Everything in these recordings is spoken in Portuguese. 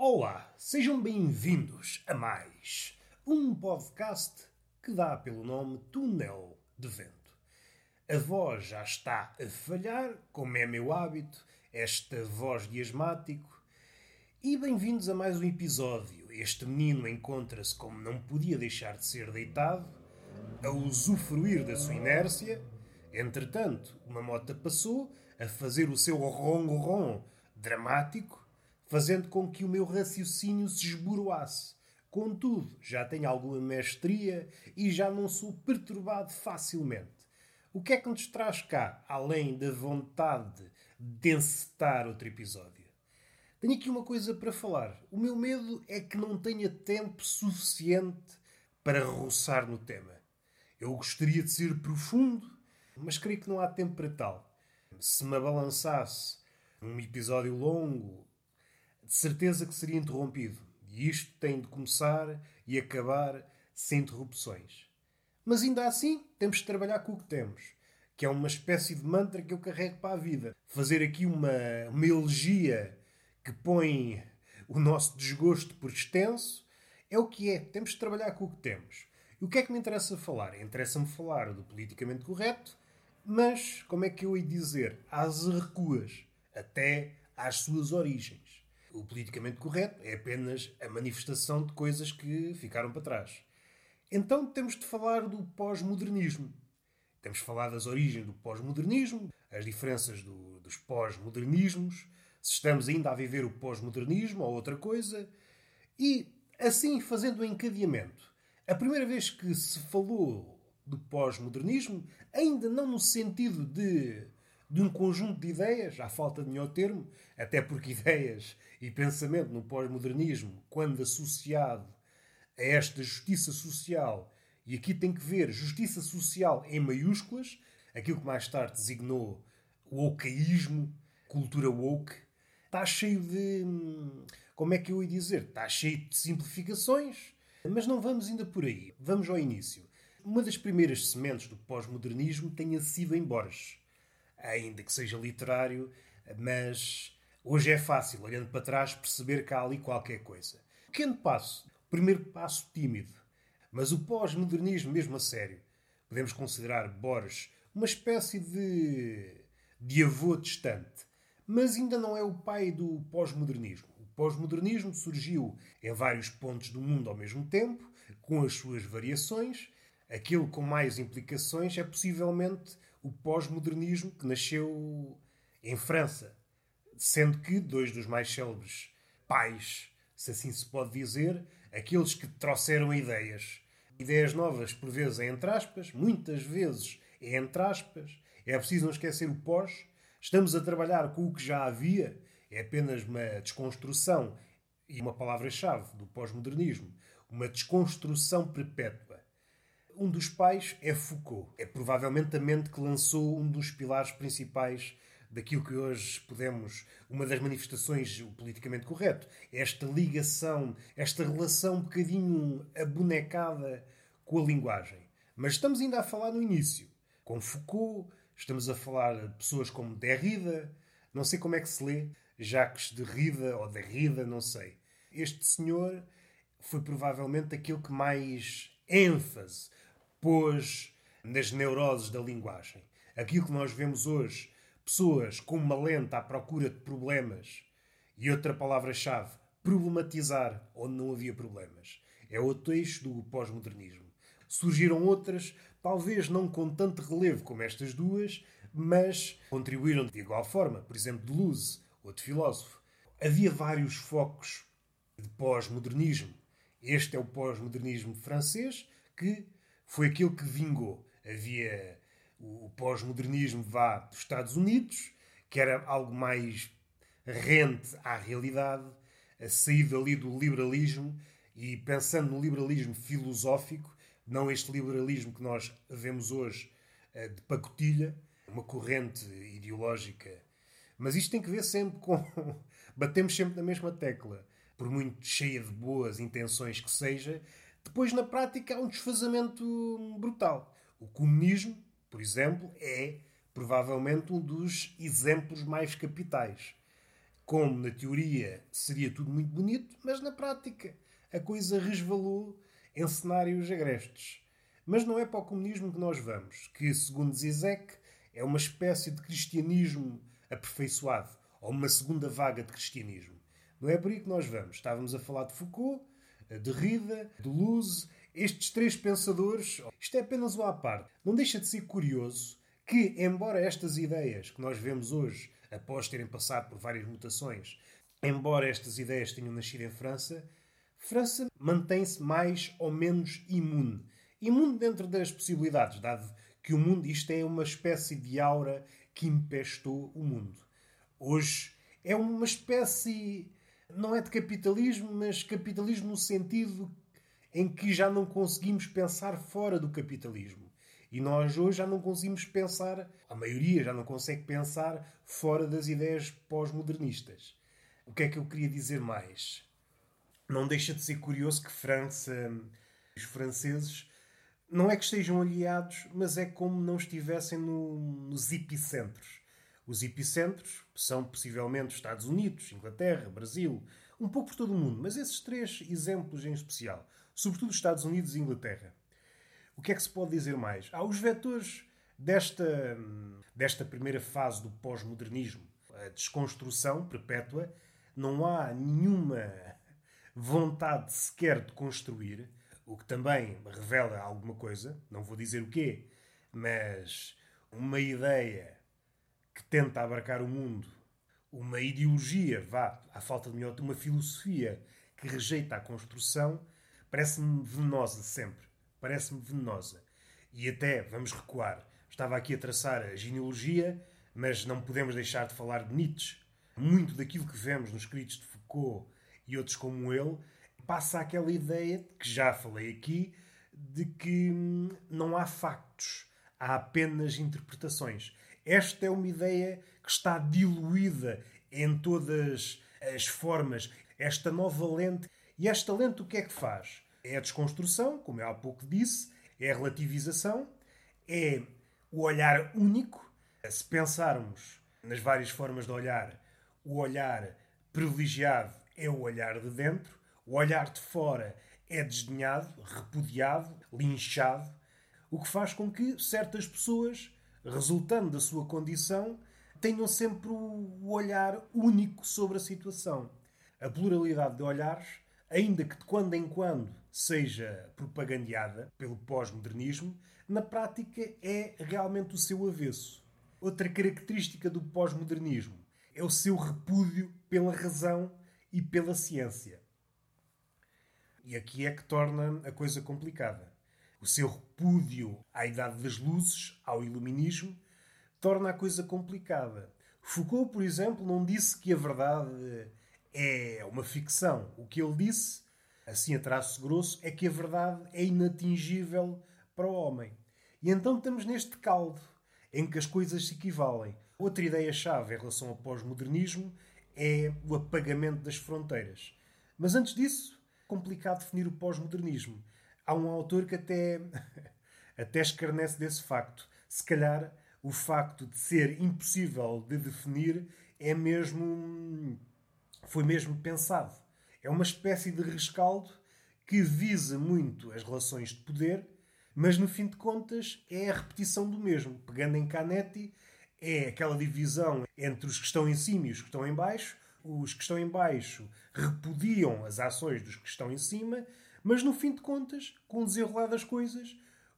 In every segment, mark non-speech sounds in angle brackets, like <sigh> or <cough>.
Olá, sejam bem-vindos a mais um podcast que dá pelo nome Túnel de Vento. A voz já está a falhar, como é meu hábito, esta voz de asmático. E bem-vindos a mais um episódio. Este menino encontra-se, como não podia deixar de ser deitado, a usufruir da sua inércia. Entretanto, uma moto passou a fazer o seu ronron dramático, fazendo com que o meu raciocínio se esboroasse. Contudo, já tenho alguma mestria e já não sou perturbado facilmente. O que é que nos traz cá, além da vontade de encetar outro episódio? Tenho aqui uma coisa para falar. O meu medo é que não tenha tempo suficiente para roçar no tema. Eu gostaria de ser profundo, mas creio que não há tempo para tal. Se me abalançasse um episódio longo, de certeza que seria interrompido. E isto tem de começar e acabar sem interrupções. Mas ainda assim, temos de trabalhar com o que temos, que é uma espécie de mantra que eu carrego para a vida. Fazer aqui uma, uma elegia que põe o nosso desgosto por extenso é o que é. Temos de trabalhar com o que temos. E o que é que me interessa falar? Interessa-me falar do politicamente correto, mas, como é que eu ia dizer, às recuas, até às suas origens. O politicamente correto é apenas a manifestação de coisas que ficaram para trás. Então temos de falar do pós-modernismo. Temos de falar das origens do pós-modernismo, as diferenças do, dos pós-modernismos, se estamos ainda a viver o pós-modernismo ou outra coisa, e assim fazendo o um encadeamento. A primeira vez que se falou do pós-modernismo, ainda não no sentido de, de um conjunto de ideias, à falta de melhor termo, até porque <laughs> ideias e pensamento no pós-modernismo, quando associado a esta justiça social, e aqui tem que ver justiça social em maiúsculas, aquilo que mais tarde designou o wokeísmo, cultura woke, está cheio de. Como é que eu ia dizer? Está cheio de simplificações mas não vamos ainda por aí. Vamos ao início. Uma das primeiras sementes do pós-modernismo tenha sido em Borges. Ainda que seja literário, mas hoje é fácil, olhando para trás, perceber que há ali qualquer coisa. Pequeno passo, primeiro passo tímido. Mas o pós-modernismo, mesmo a sério, podemos considerar Borges uma espécie de, de avô distante. Mas ainda não é o pai do pós-modernismo pós-modernismo surgiu em vários pontos do mundo ao mesmo tempo, com as suas variações. Aquilo com mais implicações é possivelmente o pós-modernismo que nasceu em França, sendo que dois dos mais célebres pais, se assim se pode dizer, aqueles que trouxeram ideias. Ideias novas, por vezes, é entre aspas, muitas vezes é entre aspas. É preciso não esquecer o pós. Estamos a trabalhar com o que já havia é apenas uma desconstrução e uma palavra-chave do pós-modernismo, uma desconstrução perpétua. Um dos pais é Foucault. É provavelmente a mente que lançou um dos pilares principais daquilo que hoje podemos, uma das manifestações o politicamente correto, esta ligação, esta relação um bocadinho abonecada com a linguagem. Mas estamos ainda a falar no início. Com Foucault, estamos a falar de pessoas como Derrida, não sei como é que se lê, Jacques Derrida ou Derrida, não sei. Este senhor foi provavelmente aquele que mais ênfase pôs nas neuroses da linguagem. Aquilo que nós vemos hoje, pessoas com uma lente à procura de problemas e outra palavra-chave, problematizar onde não havia problemas. É outro eixo do pós-modernismo. Surgiram outras, talvez não com tanto relevo como estas duas, mas contribuíram de igual forma. Por exemplo, Deleuze, outro filósofo. Havia vários focos de pós-modernismo. Este é o pós-modernismo francês, que foi aquele que vingou. Havia o pós-modernismo vá dos Estados Unidos, que era algo mais rente à realidade, a saída ali do liberalismo e pensando no liberalismo filosófico, não este liberalismo que nós vemos hoje eh, de pacotilha, uma corrente ideológica mas isto tem que ver sempre com. <laughs> Batemos sempre na mesma tecla. Por muito cheia de boas intenções que seja, depois na prática há um desfazamento brutal. O comunismo, por exemplo, é provavelmente um dos exemplos mais capitais. como na teoria seria tudo muito bonito, mas na prática a coisa resvalou em cenários agrestes. Mas não é para o comunismo que nós vamos, que, segundo Zizek, é uma espécie de cristianismo aperfeiçoado, ou uma segunda vaga de cristianismo. Não é por aí que nós vamos. Estávamos a falar de Foucault, de Rida, de Luz, estes três pensadores. Isto é apenas uma à parte. Não deixa de ser curioso que, embora estas ideias que nós vemos hoje, após terem passado por várias mutações, embora estas ideias tenham nascido em França, França mantém-se mais ou menos imune. Imune dentro das possibilidades, dado que o mundo, isto é uma espécie de aura que empestou o mundo. Hoje é uma espécie, não é de capitalismo, mas capitalismo no sentido em que já não conseguimos pensar fora do capitalismo. E nós hoje já não conseguimos pensar, a maioria já não consegue pensar fora das ideias pós-modernistas. O que é que eu queria dizer mais? Não deixa de ser curioso que França, os franceses, não é que estejam aliados, mas é como não estivessem no, nos epicentros. Os epicentros são possivelmente Estados Unidos, Inglaterra, Brasil, um pouco por todo o mundo, mas esses três exemplos em especial, sobretudo Estados Unidos e Inglaterra. O que é que se pode dizer mais? Há os vetores desta, desta primeira fase do pós-modernismo, a desconstrução perpétua. Não há nenhuma vontade sequer de construir, o que também revela alguma coisa. Não vou dizer o quê, mas uma ideia que tenta abarcar o mundo, uma ideologia, vá, à falta de melhor, uma filosofia que rejeita a construção, parece-me venenosa sempre parece-me venenosa. E até, vamos recuar, estava aqui a traçar a genealogia, mas não podemos deixar de falar de Nietzsche. Muito daquilo que vemos nos escritos de Foucault e outros como ele passa aquela ideia, que já falei aqui, de que hum, não há factos, há apenas interpretações. Esta é uma ideia que está diluída em todas as formas. Esta nova lente. E esta lente o que é que faz? É a desconstrução, como eu há pouco disse, é a relativização, é o olhar único. Se pensarmos nas várias formas de olhar, o olhar privilegiado é o olhar de dentro, o olhar de fora é desdenhado, repudiado, linchado, o que faz com que certas pessoas, resultando da sua condição, tenham sempre o olhar único sobre a situação. A pluralidade de olhares, ainda que de quando em quando seja propagandeada pelo pós-modernismo, na prática é realmente o seu avesso. Outra característica do pós-modernismo é o seu repúdio pela razão e pela ciência. E aqui é que torna a coisa complicada. O seu repúdio à idade das luzes, ao iluminismo, torna a coisa complicada. Foucault, por exemplo, não disse que a verdade é uma ficção. O que ele disse assim a traço grosso, é que a verdade é inatingível para o homem. E então estamos neste caldo em que as coisas se equivalem. Outra ideia-chave em relação ao pós-modernismo é o apagamento das fronteiras. Mas antes disso, complicado definir o pós-modernismo. Há um autor que até, <laughs> até escarnece desse facto. Se calhar o facto de ser impossível de definir é mesmo foi mesmo pensado. É uma espécie de rescaldo que visa muito as relações de poder, mas no fim de contas é a repetição do mesmo. Pegando em Canetti, é aquela divisão entre os que estão em cima e os que estão em baixo. Os que estão em baixo repudiam as ações dos que estão em cima, mas no fim de contas, com o desenrolar das coisas,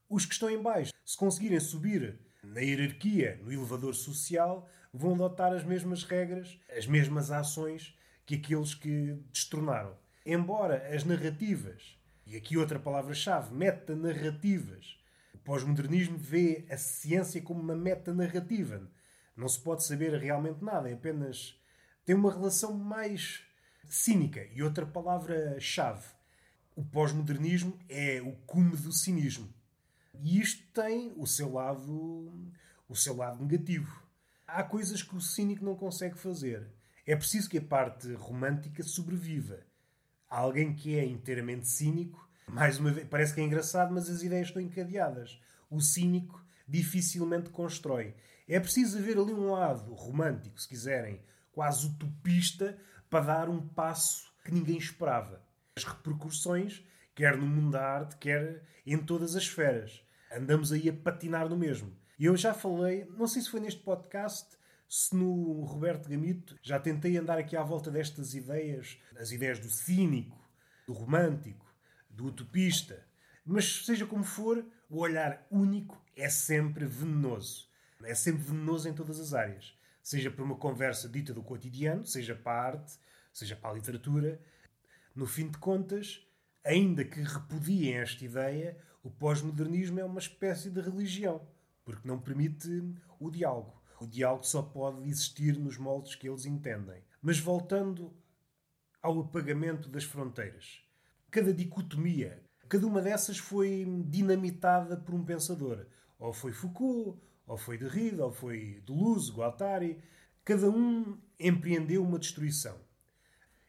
os que estão em baixo, se conseguirem subir na hierarquia, no elevador social, vão adotar as mesmas regras, as mesmas ações que aqueles que destronaram. Embora as narrativas, e aqui outra palavra-chave, metanarrativas, o pós-modernismo vê a ciência como uma metanarrativa. Não se pode saber realmente nada, é apenas. tem uma relação mais cínica. E outra palavra-chave, o pós-modernismo é o cume do cinismo. E isto tem o seu lado, o seu lado negativo. Há coisas que o cínico não consegue fazer. É preciso que a parte romântica sobreviva. Há alguém que é inteiramente cínico, mais uma vez, parece que é engraçado, mas as ideias estão encadeadas. O cínico dificilmente constrói. É preciso haver ali um lado romântico, se quiserem, quase utopista para dar um passo que ninguém esperava. As repercussões, quer no mundo da arte, quer em todas as esferas. Andamos aí a patinar no mesmo. E eu já falei, não sei se foi neste podcast, se no Roberto Gamito, já tentei andar aqui à volta destas ideias, as ideias do cínico, do romântico, do utopista. Mas seja como for, o olhar único é sempre venenoso. É sempre venenoso em todas as áreas. Seja para uma conversa dita do cotidiano, seja para a arte, seja para a literatura. No fim de contas, ainda que repudiem esta ideia, o pós-modernismo é uma espécie de religião, porque não permite o diálogo. O diálogo só pode existir nos moldes que eles entendem. Mas voltando ao apagamento das fronteiras. Cada dicotomia, cada uma dessas foi dinamitada por um pensador. Ou foi Foucault, ou foi Derrida, ou foi Deleuze, Guattari. Cada um empreendeu uma destruição.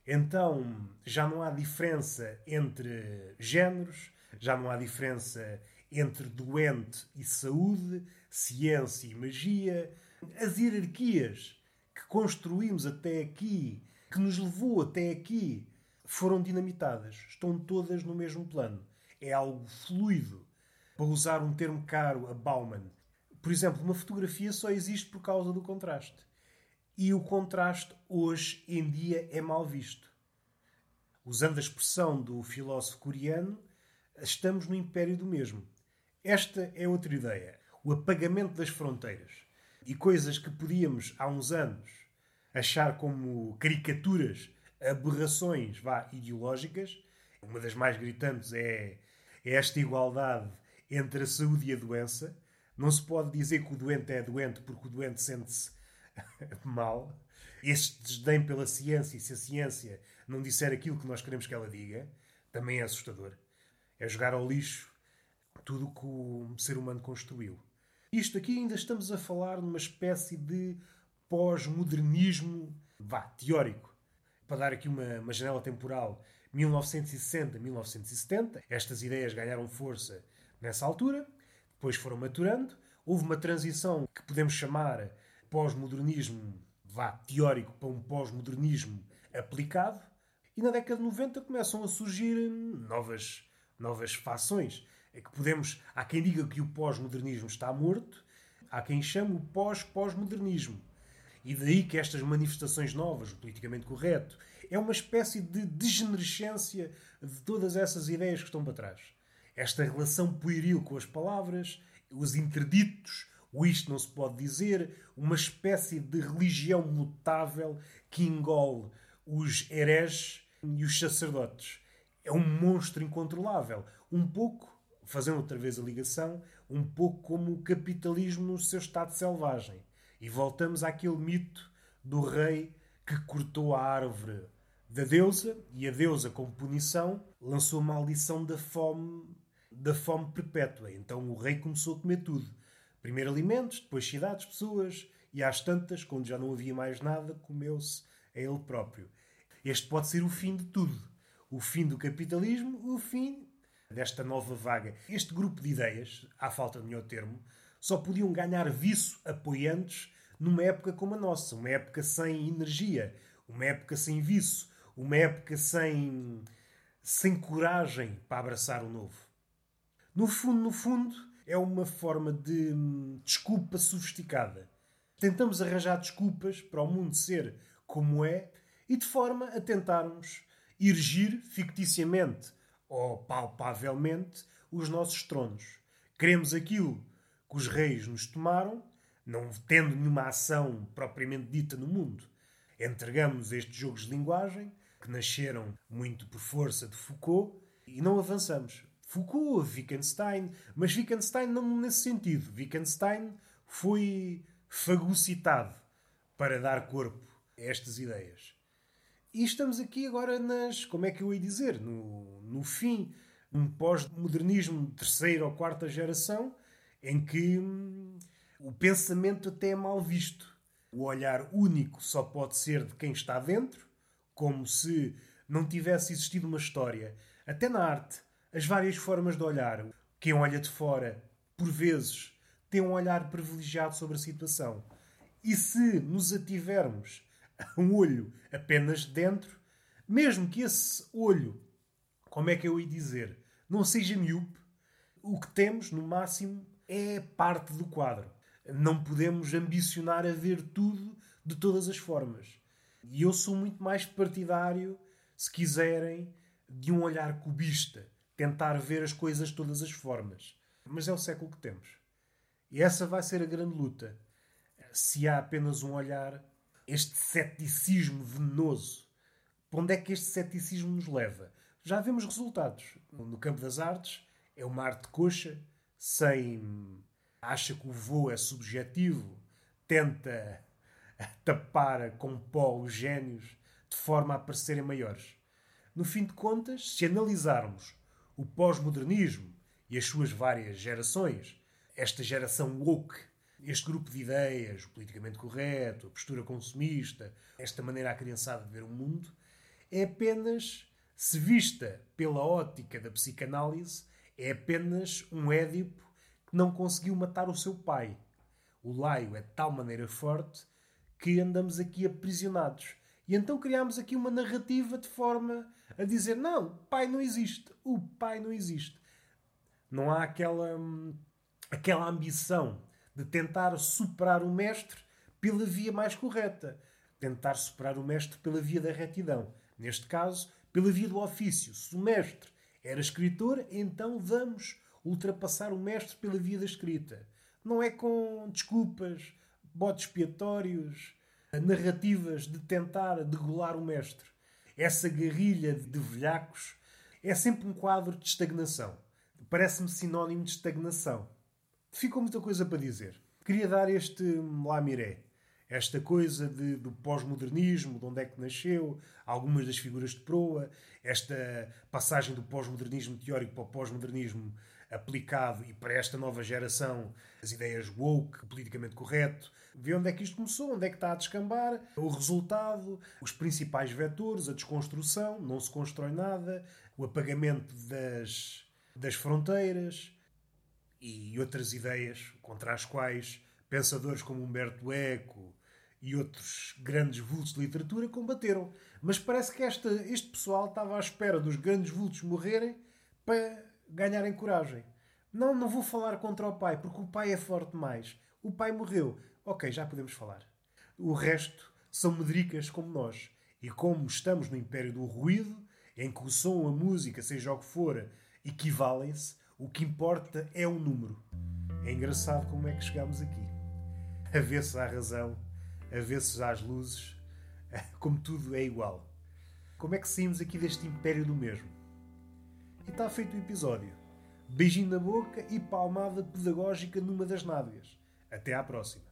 Então já não há diferença entre géneros, já não há diferença entre doente e saúde, ciência e magia. As hierarquias que construímos até aqui, que nos levou até aqui, foram dinamitadas. Estão todas no mesmo plano. É algo fluido. Para usar um termo caro a Bauman, por exemplo, uma fotografia só existe por causa do contraste. E o contraste hoje em dia é mal visto. Usando a expressão do filósofo coreano, estamos no império do mesmo. Esta é outra ideia. O apagamento das fronteiras. E coisas que podíamos, há uns anos, achar como caricaturas, aberrações vá, ideológicas. Uma das mais gritantes é, é esta igualdade entre a saúde e a doença não se pode dizer que o doente é doente porque o doente sente-se <laughs> mal. Este desdém pela ciência, e se a ciência não disser aquilo que nós queremos que ela diga, também é assustador. É jogar ao lixo tudo o que o ser humano construiu. Isto aqui ainda estamos a falar numa espécie de pós-modernismo, vá, teórico. Para dar aqui uma, uma janela temporal, 1960-1970, estas ideias ganharam força nessa altura depois foram maturando. Houve uma transição que podemos chamar pós-modernismo, vá, teórico, para um pós-modernismo aplicado. E na década de 90 começam a surgir novas, novas fações. É que podemos. Há quem diga que o pós-modernismo está morto, há quem chame o pós-pós-modernismo. E daí que estas manifestações novas, o politicamente correto, é uma espécie de degenerescência de todas essas ideias que estão para trás esta relação pueril com as palavras, os interditos, o isto não se pode dizer, uma espécie de religião mutável que engole os hereges e os sacerdotes. É um monstro incontrolável. Um pouco, fazendo outra vez a ligação, um pouco como o capitalismo no seu estado selvagem. E voltamos àquele mito do rei que cortou a árvore da deusa e a deusa, como punição, lançou a maldição da fome da fome perpétua. Então o rei começou a comer tudo. Primeiro alimentos, depois cidades, pessoas, e às tantas, quando já não havia mais nada, comeu-se a ele próprio. Este pode ser o fim de tudo. O fim do capitalismo, o fim desta nova vaga. Este grupo de ideias, à falta de melhor termo, só podiam ganhar viço apoiantes numa época como a nossa, uma época sem energia, uma época sem viço, uma época sem, sem coragem para abraçar o novo. No fundo, no fundo, é uma forma de hum, desculpa sofisticada. Tentamos arranjar desculpas para o mundo ser como é e de forma a tentarmos erigir ficticiamente ou palpavelmente os nossos tronos. Queremos aquilo que os reis nos tomaram, não tendo nenhuma ação propriamente dita no mundo. Entregamos estes jogos de linguagem, que nasceram muito por força de Foucault, e não avançamos. Foucault, Wittgenstein, mas Wittgenstein não nesse sentido. Wittgenstein foi fagocitado para dar corpo a estas ideias. E estamos aqui agora nas, como é que eu ia dizer, no, no fim, um pós-modernismo de terceira ou quarta geração, em que hum, o pensamento até é mal visto. O olhar único só pode ser de quem está dentro, como se não tivesse existido uma história. Até na arte, as várias formas de olhar. Quem olha de fora, por vezes, tem um olhar privilegiado sobre a situação. E se nos ativermos um olho apenas dentro, mesmo que esse olho, como é que eu ia dizer, não seja miúpe, o que temos, no máximo, é parte do quadro. Não podemos ambicionar a ver tudo de todas as formas. E eu sou muito mais partidário, se quiserem, de um olhar cubista, tentar ver as coisas de todas as formas. Mas é o século que temos. E essa vai ser a grande luta. Se há apenas um olhar, este ceticismo venenoso, para onde é que este ceticismo nos leva? Já vemos resultados. No campo das artes, é uma arte coxa, sem. acha que o voo é subjetivo, tenta tapar com pó os génios de forma a parecerem maiores. No fim de contas, se analisarmos o pós-modernismo e as suas várias gerações, esta geração woke, este grupo de ideias, o politicamente correto, a postura consumista, esta maneira acriançada de ver o mundo, é apenas, se vista pela ótica da psicanálise, é apenas um Édipo que não conseguiu matar o seu pai. O laio é de tal maneira forte que andamos aqui aprisionados. E então criámos aqui uma narrativa de forma a dizer: não, pai não existe, o pai não existe. Não há aquela, hum, aquela ambição de tentar superar o mestre pela via mais correta. Tentar superar o mestre pela via da retidão. Neste caso, pela via do ofício. Se o mestre era escritor, então vamos ultrapassar o mestre pela via da escrita. Não é com desculpas, botes expiatórios, narrativas de tentar degolar o mestre. Essa guerrilha de velhacos é sempre um quadro de estagnação. Parece-me sinónimo de estagnação. Ficou muita coisa para dizer. Queria dar este lamiré. Esta coisa de, do pós-modernismo, de onde é que nasceu, algumas das figuras de proa, esta passagem do pós-modernismo teórico para o pós-modernismo aplicado e para esta nova geração as ideias woke, politicamente correto, ver onde é que isto começou, onde é que está a descambar, o resultado, os principais vetores, a desconstrução, não se constrói nada, o apagamento das, das fronteiras e outras ideias contra as quais pensadores como Humberto Eco e outros grandes vultos de literatura combateram. Mas parece que esta, este pessoal estava à espera dos grandes vultos morrerem para ganharem coragem. Não, não vou falar contra o pai, porque o pai é forte demais. O pai morreu. Ok, já podemos falar. O resto são medricas como nós. E como estamos no império do ruído, em que o som, a música, seja o que for, equivalem-se, o que importa é o número. É engraçado como é que chegamos aqui. A se há razão, a se há as luzes, <laughs> como tudo é igual. Como é que saímos aqui deste império do mesmo? E está feito o episódio. Beijinho na boca e palmada pedagógica numa das nádegas. Até à próxima.